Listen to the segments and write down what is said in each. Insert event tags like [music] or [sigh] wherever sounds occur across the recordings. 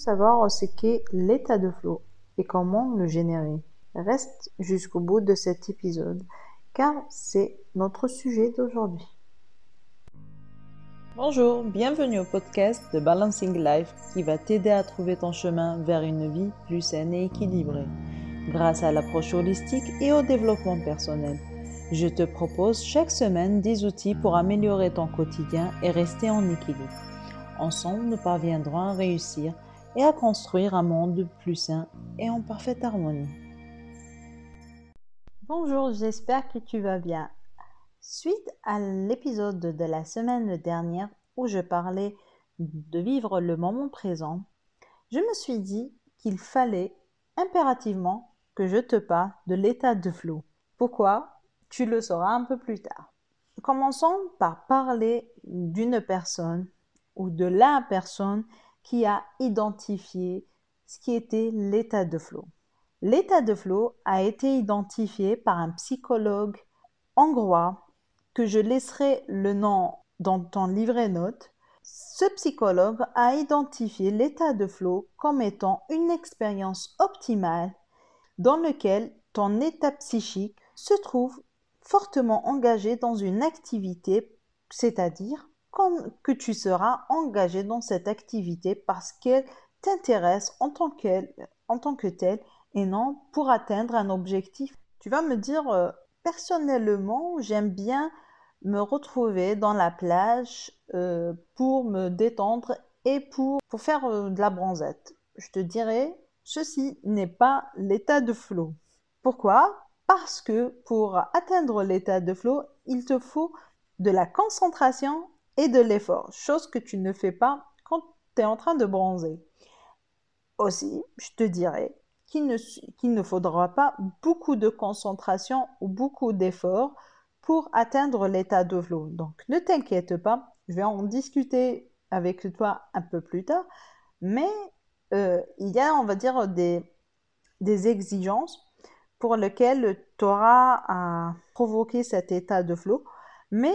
savoir ce qu'est l'état de flow et comment le générer. Reste jusqu'au bout de cet épisode car c'est notre sujet d'aujourd'hui. Bonjour, bienvenue au podcast de Balancing Life qui va t'aider à trouver ton chemin vers une vie plus saine et équilibrée grâce à l'approche holistique et au développement personnel. Je te propose chaque semaine des outils pour améliorer ton quotidien et rester en équilibre. Ensemble, nous parviendrons à réussir et à construire un monde plus sain et en parfaite harmonie. Bonjour, j'espère que tu vas bien. Suite à l'épisode de la semaine dernière où je parlais de vivre le moment présent, je me suis dit qu'il fallait impérativement que je te parle de l'état de flot. Pourquoi? Tu le sauras un peu plus tard. Commençons par parler d'une personne ou de la personne qui a identifié ce qui était l'état de flow. L'état de flow a été identifié par un psychologue hongrois que je laisserai le nom dans ton livret note. Ce psychologue a identifié l'état de flow comme étant une expérience optimale dans laquelle ton état psychique se trouve fortement engagé dans une activité, c'est-à-dire que tu seras engagé dans cette activité parce qu'elle t'intéresse en tant, en tant que telle et non pour atteindre un objectif. Tu vas me dire, euh, personnellement, j'aime bien me retrouver dans la plage euh, pour me détendre et pour, pour faire euh, de la bronzette. Je te dirais, ceci n'est pas l'état de flow. Pourquoi? Parce que pour atteindre l'état de flow, il te faut de la concentration et de l'effort, chose que tu ne fais pas quand tu es en train de bronzer. Aussi, je te dirais qu'il ne, ne faudra pas beaucoup de concentration ou beaucoup d'effort pour atteindre l'état de flow. Donc ne t'inquiète pas, je vais en discuter avec toi un peu plus tard, mais euh, il y a, on va dire, des, des exigences pour lesquelles tu auras à provoquer cet état de flow, mais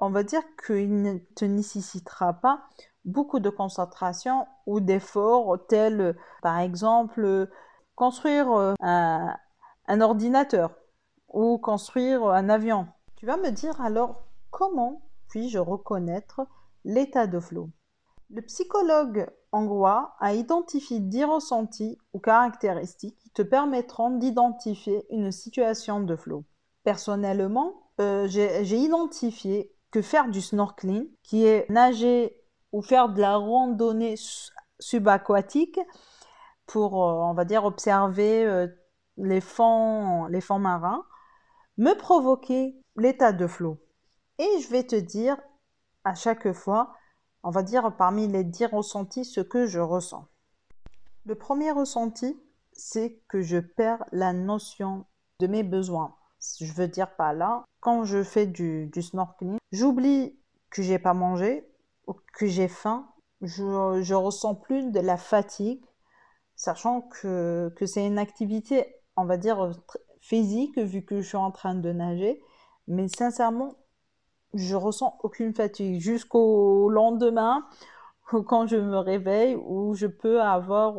on va dire qu'il ne te nécessitera pas beaucoup de concentration ou d'efforts tels par exemple construire euh, un, ordinateur ou construire un avion. Tu vas me dire alors comment puis-je reconnaître l'état de flow? Le psychologue hongrois a identifié 10 ressentis ou caractéristiques qui te permettront d'identifier une situation de flow. Personnellement, euh, j'ai identifié que faire du snorkeling, qui est nager ou faire de la randonnée subaquatique pour, euh, on va dire, observer euh, les fonds, les fonds marins, me provoquait l'état de flot. Et je vais te dire à chaque fois, on va dire parmi les dix ressentis, ce que je ressens. Le premier ressenti, c'est que je perds la notion de mes besoins. Je veux dire pas là, quand je fais du, snorkeling, j'oublie que j'ai pas mangé, ou que j'ai faim, je, je ressens plus de la fatigue, sachant que, que c'est une activité, on va dire, physique, vu que je suis en train de nager, mais sincèrement, je ressens aucune fatigue. Jusqu'au lendemain, [laughs] quand je me réveille, où je peux avoir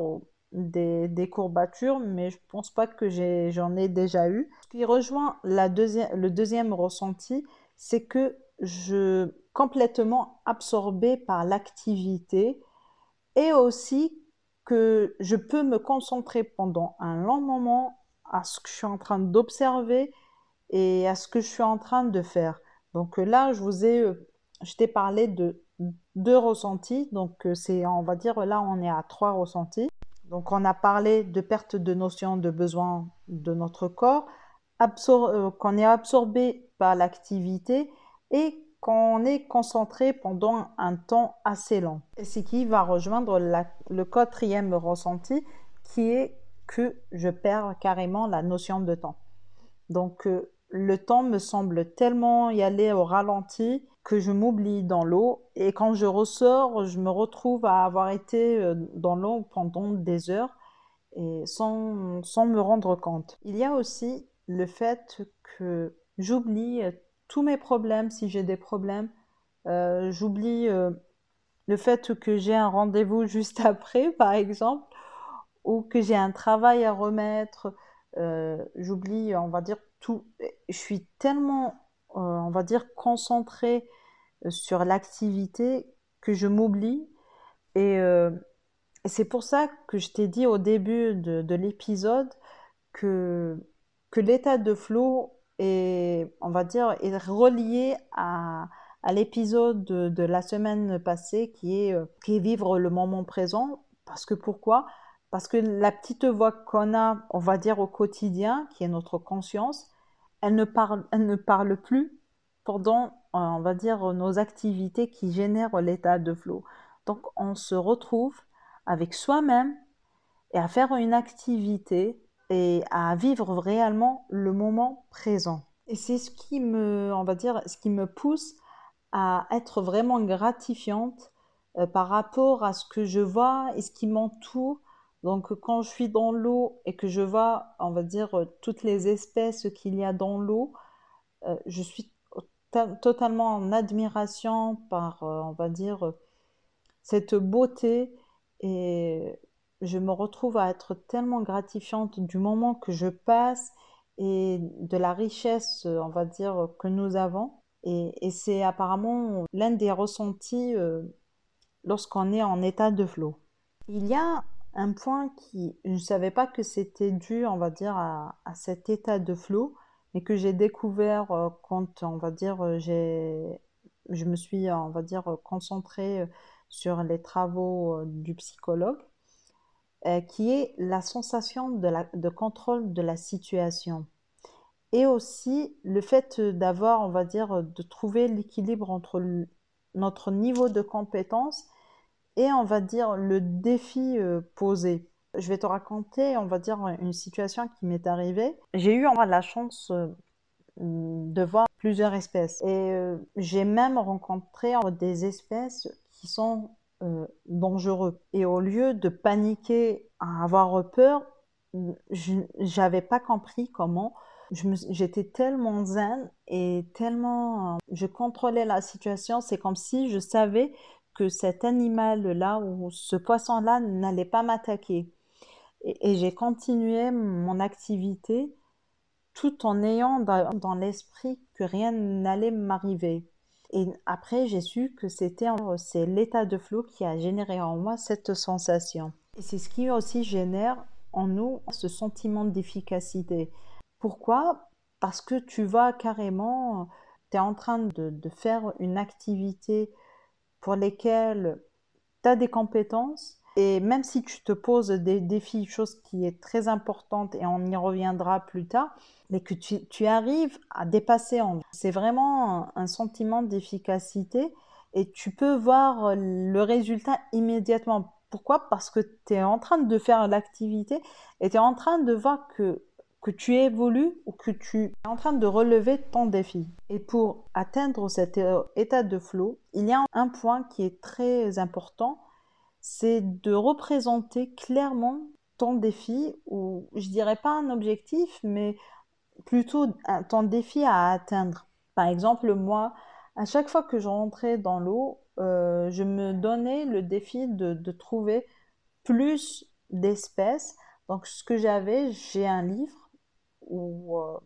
des, courbatures, mais je pense pas que j'en ai, déjà eu. Ce qui rejoint la le deuxième ressenti, c'est que je complètement absorbée par l'activité et aussi que je peux me concentrer pendant un long moment à ce que je suis en train d'observer et à ce que je suis en train de faire. Donc là, je vous ai, euh, t'ai parlé de deux ressentis. Donc c'est, on va dire, là, on est à trois ressentis. Donc on a parlé de perte de notion de besoin de notre corps, euh, qu'on est absorbé par l'activité et qu'on est concentré pendant un temps assez long. Et ce qui va rejoindre le quatrième ressenti qui est que je perds carrément la notion de temps. Donc euh, le temps me semble tellement y aller au ralenti que je m'oublie dans l'eau et quand je ressors, je me retrouve à avoir été euh, dans l'eau pendant des heures et sans, sans me rendre compte. Il y a aussi le fait que j'oublie tous mes problèmes si j'ai des problèmes. Euh, j'oublie euh, le fait que j'ai un rendez-vous [laughs] juste après, par exemple, ou que j'ai un travail à remettre, euh, j'oublie, on va dire, tout. Je suis tellement, euh, on va dire, concentrée euh, sur l'activité que je m'oublie. Et c'est pour ça que je t'ai dit au début de, l'épisode que, que l'état de flow est, on va dire, est relié à, l'épisode de, la semaine passée qui est, qui est vivre le moment présent. Parce que pourquoi? Parce que la petite voix qu'on a, on va dire au quotidien, qui est notre conscience, elle ne parle, elle ne parle plus pendant, euh, on va dire, nos activités qui génèrent l'état de flow. Donc on se retrouve avec soi-même et à faire une activité et à vivre réellement le moment présent. Et c'est ce qui me, on va dire, ce qui me pousse à être vraiment gratifiante euh, par rapport à ce que je vois et ce qui m'entoure donc quand je suis dans l'eau et que je vois, on va dire, euh, toutes les espèces qu'il y a dans l'eau, euh, je suis totalement en admiration par, euh, on va dire, cette beauté et je me retrouve à être tellement gratifiante du moment que je passe et de la richesse, on va dire, que nous avons. Et, c'est apparemment l'un des ressentis lorsqu'on est en état de flot. Il y a un point qui, je ne savais pas que c'était dû, on va dire, à, cet état de flow, mais que j'ai découvert euh, quand, on va dire, euh, j'ai, je me suis, on va dire, concentrée euh, sur les travaux du psychologue, qui est la sensation de contrôle de la situation. Et aussi le fait d'avoir, on va dire, de trouver l'équilibre entre notre niveau de compétence et on va dire le défi euh, posé. Je vais te raconter, on va dire, une situation qui m'est arrivée. J'ai eu la chance euh, de voir plusieurs espèces et euh, j'ai même rencontré des espèces qui sont dangereux. Et au lieu de paniquer, à avoir peur, je n'avais pas compris comment j'étais tellement zen et tellement je contrôlais la situation c'est comme si je savais que cet animal-là ou ce poisson-là n'allait pas m'attaquer. Et, j'ai continué mon activité tout en ayant dans, l'esprit que rien n'allait m'arriver. Et après, j'ai su que c'était c'est l'état de flot qui a généré en moi cette sensation. Et c'est ce qui aussi génère en nous ce sentiment d'efficacité. Pourquoi? Parce que tu vas carrément, tu es en train de, de faire une activité pour lesquels tu as des compétences et même si tu te poses des défis, chose qui est très importante et on y reviendra plus tard, mais que tu, arrives à dépasser. C'est vraiment un, sentiment d'efficacité et tu peux voir le résultat immédiatement. Pourquoi? Parce que tu es en train de faire l'activité et tu es en train de voir que que tu évolues ou que tu es en train de relever ton défi. Et pour atteindre cet euh, état de flow, il y a un point qui est très important, c'est de représenter clairement ton défi, ou je dirais pas un objectif, mais plutôt ton défi à atteindre. Par exemple, moi, à chaque fois que je rentrais dans l'eau, euh, je me donnais le défi de, de trouver plus d'espèces. Donc, ce que j'avais, j'ai un livre où, euh,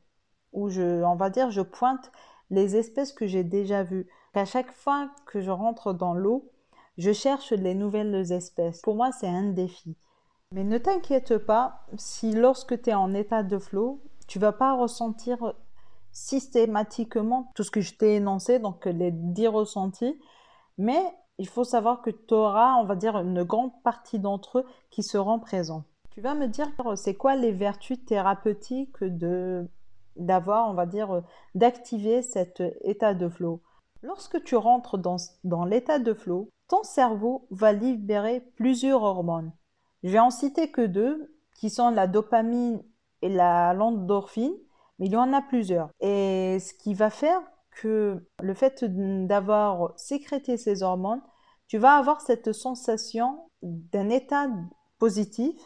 où je, on va dire, je pointe les espèces que j'ai déjà vues. À chaque fois que je rentre dans l'eau, je cherche les nouvelles espèces. Pour moi, c'est un défi. Mais ne t'inquiète pas si lorsque tu es en état de flow, tu vas pas ressentir systématiquement tout ce que je t'ai énoncé, donc les 10 ressentis, mais il faut savoir que tu auras, on va dire, une grande partie d'entre eux qui seront présents. Tu vas me dire, c'est quoi les vertus thérapeutiques de d'avoir, on va dire, d'activer cet état de flow? Lorsque tu rentres dans, dans l'état de flow, ton cerveau va libérer plusieurs hormones. Je vais en citer que deux, qui sont la dopamine et la l'endorphine, mais il y en a plusieurs. Et ce qui va faire que le fait d'avoir sécrété ces hormones, tu vas avoir cette sensation d'un état positif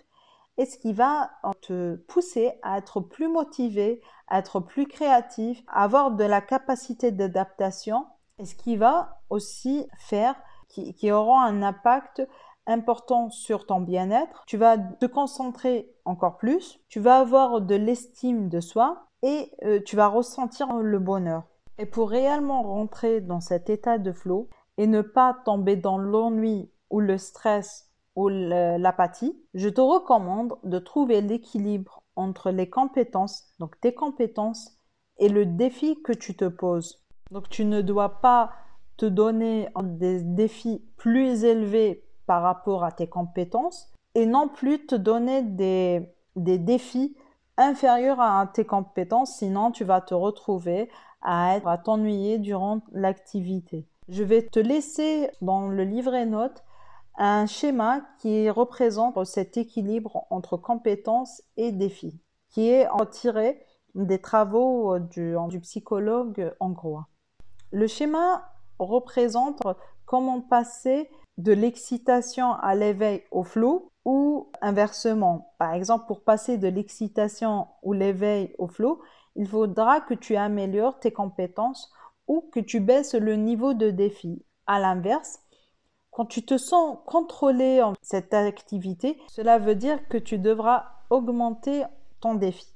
et ce qui va te pousser à être plus motivé, à être plus créatif, avoir de la capacité d'adaptation et ce qui va aussi faire qui, auront un impact important sur ton bien-être. Tu vas te concentrer encore plus, tu vas avoir de l'estime de soi et euh, tu vas ressentir le bonheur. Et pour réellement rentrer dans cet état de flow et ne pas tomber dans l'ennui ou le stress l'apathie, je te recommande de trouver l'équilibre entre les compétences, donc tes compétences, et le défi que tu te poses. Donc tu ne dois pas te donner des défis plus élevés par rapport à tes compétences et non plus te donner des, des défis inférieurs à tes compétences, sinon tu vas te retrouver à, être, à t'ennuyer durant l'activité. Je vais te laisser dans le livret note un schéma qui représente cet équilibre entre compétences et défis, qui est tiré des travaux du, du psychologue hongrois. Le schéma représente comment passer de l'excitation à l'éveil au flot ou inversement. Par exemple, pour passer de l'excitation ou l'éveil au flot, il faudra que tu améliores tes compétences ou que tu baisses le niveau de défi. À l'inverse, quand tu te sens contrôlé en cette activité, cela veut dire que tu devras augmenter ton défi.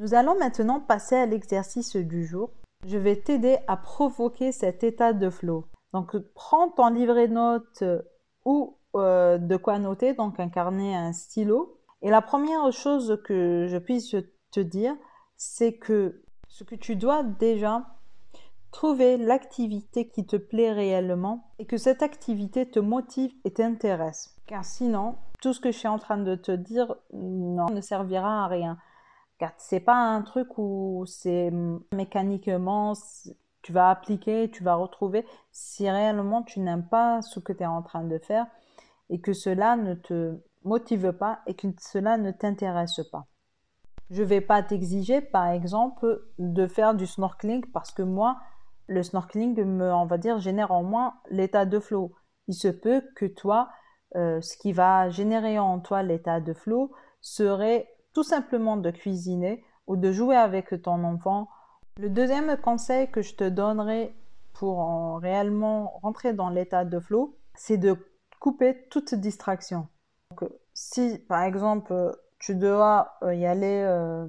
Nous allons maintenant passer à l'exercice du jour. Je vais t'aider à provoquer cet état de flow. Donc, prends ton livret euh, ou euh, de quoi noter, donc un carnet, un stylo. Et la première chose que je puisse te dire, c'est que ce que tu dois déjà trouver l'activité qui te plaît réellement et que cette activité te motive et t'intéresse. Car sinon, tout ce que je suis en train de te dire non, ne servira à rien. Car c'est pas un truc où c'est mécaniquement tu vas appliquer, tu vas retrouver si réellement tu n'aimes pas ce que tu es en train de faire et que cela ne te motive pas et que cela ne t'intéresse pas. Je vais pas t'exiger, par exemple, de faire du snorkeling parce que moi, le snorkeling me, on va dire, génère en moi l'état de flow. Il se peut que toi, euh, ce qui va générer en toi l'état de flow serait tout simplement de cuisiner ou de jouer avec ton enfant. Le deuxième conseil que je te donnerai pour réellement rentrer dans l'état de flow, c'est de couper toute distraction. Donc, si par exemple tu dois euh, y aller euh,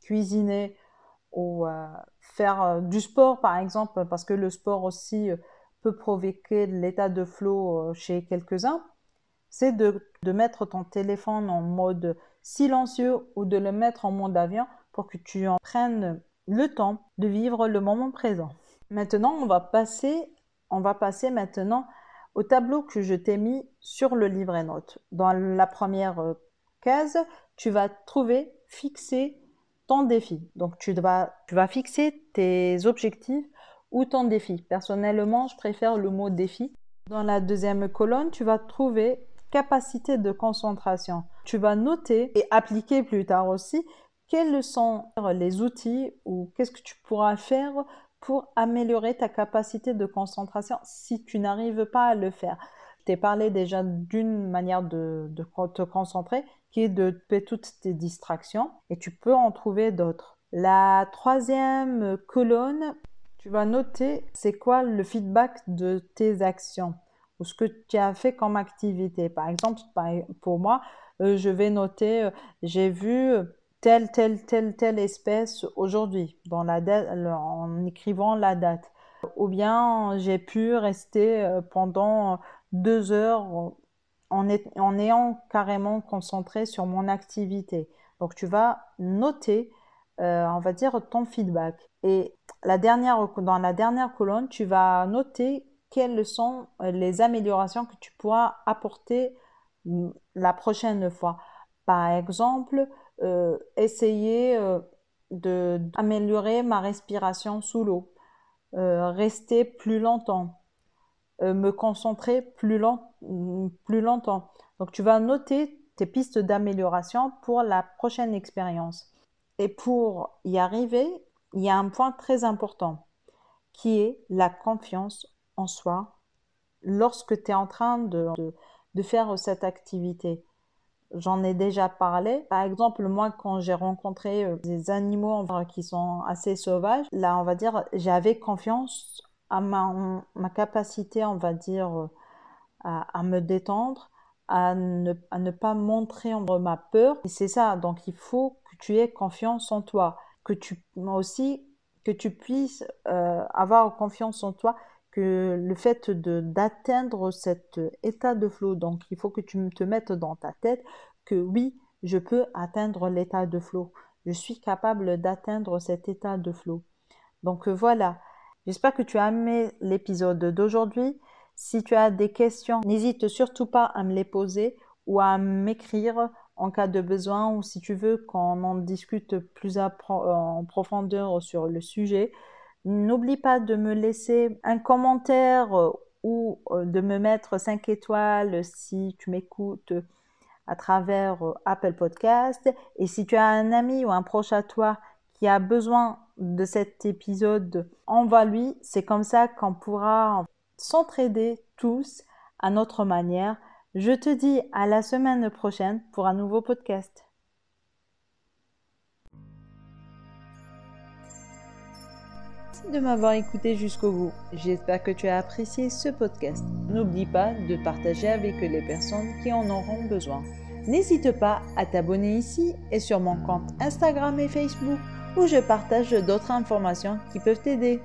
cuisiner ou faire du sport par exemple, parce que le sport aussi peut provoquer l'état de flow chez quelques-uns, c'est de, de, mettre ton téléphone en mode silencieux ou de le mettre en mode avion pour que tu en prennes le temps de vivre le moment présent. Maintenant, on va passer, on va passer maintenant au tableau que je t'ai mis sur le livret note. Dans la première case, tu vas trouver fixer ton défi. Donc tu vas, tu vas fixer tes objectifs ou ton défi. Personnellement, je préfère le mot défi. Dans la deuxième colonne, tu vas trouver capacité de concentration. Tu vas noter et appliquer plus tard aussi quels sont les outils ou qu'est-ce que tu pourras faire pour améliorer ta capacité de concentration si tu n'arrives pas à le faire. Je t'ai parlé déjà d'une manière de, de, te concentrer qui est de tuer toutes tes distractions et tu peux en trouver d'autres. La troisième colonne, tu vas noter c'est quoi le feedback de tes actions ou ce que tu as fait comme activité. Par exemple, pour moi, euh, je vais noter, euh, j'ai vu telle, telle, telle, telle espèce aujourd'hui en écrivant la date. Ou bien j'ai pu rester euh, pendant deux heures en, ayant carrément concentré sur mon activité. Donc tu vas noter, on va dire, ton feedback. Et la dernière, dans la dernière colonne, tu vas noter quelles sont euh, les améliorations que tu pourras apporter mm, la prochaine fois. Par exemple, euh, essayer euh, d'améliorer ma respiration sous l'eau, rester plus longtemps, me concentrer plus, mm, plus longtemps. Donc tu vas noter tes pistes d'amélioration pour la prochaine expérience. Et pour y arriver, il y a un point très important qui est la confiance en soi lorsque tu es en train de, de, faire cette activité. J'en ai déjà parlé. Par exemple, moi, quand j'ai rencontré euh, des animaux qui sont assez sauvages, là, on va dire, j'avais confiance à ma, capacité, on va dire, à, me détendre, à ne, pas montrer ma peur. Et c'est ça, donc il faut que tu aies confiance en toi, que tu aussi que tu puisses euh, avoir confiance en toi, que le fait d'atteindre cet état de flow, donc il faut que tu te mettes dans ta tête que oui, je peux atteindre l'état de flow. Je suis capable d'atteindre cet état de flow. Donc voilà. J'espère que tu as aimé l'épisode d'aujourd'hui. Si tu as des questions, n'hésite surtout pas à me les poser ou à m'écrire en cas de besoin ou si tu veux qu'on en discute plus en profondeur sur le sujet. N'oublie pas de me laisser un commentaire ou euh, de me mettre 5 étoiles si tu m'écoutes à travers euh, Apple Podcast. Et si tu as un ami ou un proche à toi qui a besoin de cet épisode, envoie-lui. C'est comme ça qu'on pourra s'entraider tous à notre manière. Je te dis à la semaine prochaine pour un nouveau podcast. Merci de m'avoir écouté jusqu'au bout. J'espère que tu as apprécié ce podcast. N'oublie pas de partager avec les personnes qui en auront besoin. N'hésite pas à t'abonner ici et sur mon compte Instagram et Facebook où je partage d'autres informations qui peuvent t'aider.